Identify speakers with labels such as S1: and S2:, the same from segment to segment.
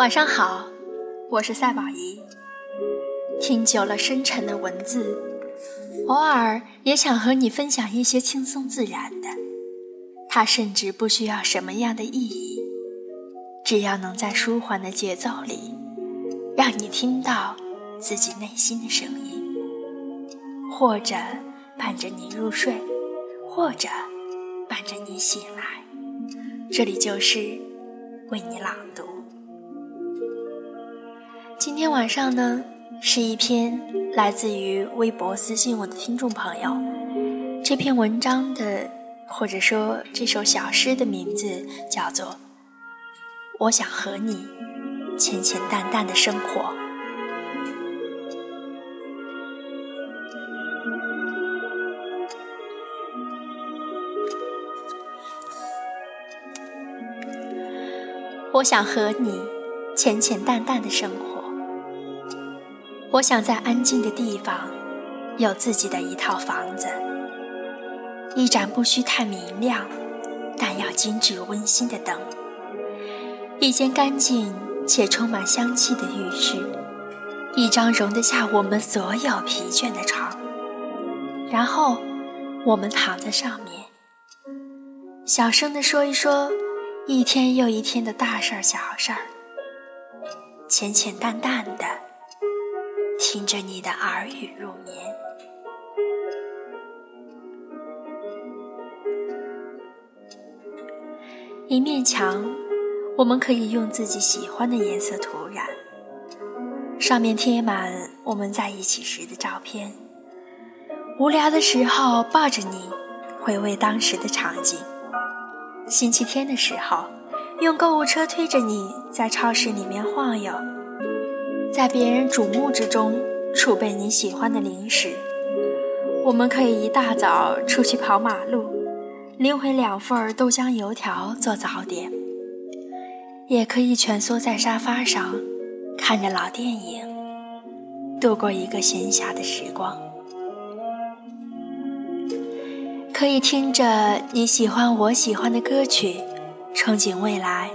S1: 晚上好，我是赛宝仪。听久了深沉的文字，偶尔也想和你分享一些轻松自然的。它甚至不需要什么样的意义，只要能在舒缓的节奏里，让你听到自己内心的声音，或者伴着你入睡，或者伴着你醒来。这里就是为你朗读。今天晚上呢，是一篇来自于微博私信我的听众朋友。这篇文章的，或者说这首小诗的名字叫做《我想和你浅浅淡淡的生活》。我想和你浅浅淡淡的生活。我想在安静的地方，有自己的一套房子，一盏不需太明亮，但要精致温馨的灯，一间干净且充满香气的浴室，一张容得下我们所有疲倦的床，然后我们躺在上面，小声地说一说一天又一天的大事儿、小事儿，浅浅淡淡的。听着你的耳语入眠。一面墙，我们可以用自己喜欢的颜色涂染，上面贴满我们在一起时的照片。无聊的时候，抱着你，回味当时的场景。星期天的时候，用购物车推着你在超市里面晃悠。在别人瞩目之中储备你喜欢的零食，我们可以一大早出去跑马路，拎回两份豆浆油条做早点；也可以蜷缩在沙发上，看着老电影，度过一个闲暇的时光。可以听着你喜欢我喜欢的歌曲，憧憬未来；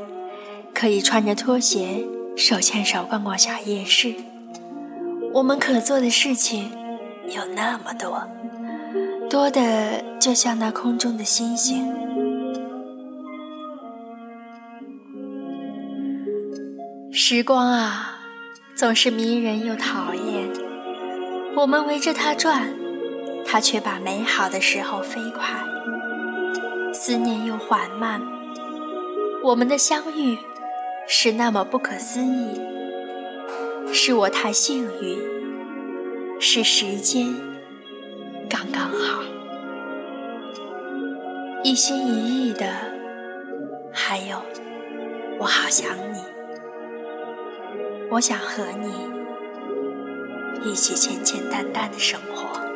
S1: 可以穿着拖鞋。手牵手逛逛小夜市，我们可做的事情有那么多，多的就像那空中的星星。时光啊，总是迷人又讨厌。我们围着它转，它却把美好的时候飞快。思念又缓慢，我们的相遇。是那么不可思议，是我太幸运，是时间刚刚好，一心一意的，还有我好想你，我想和你一起简简单单的生活。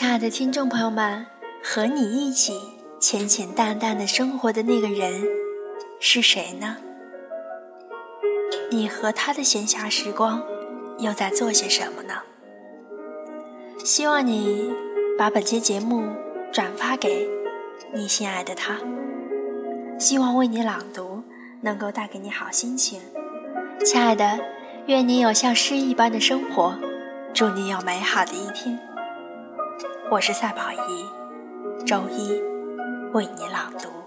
S1: 亲爱的听众朋友们，和你一起浅浅淡淡的生活的那个人是谁呢？你和他的闲暇时光又在做些什么呢？希望你把本期节目转发给你心爱的他，希望为你朗读能够带给你好心情。亲爱的，愿你有像诗一般的生活，祝你有美好的一天。我是赛宝仪，周一为你朗读。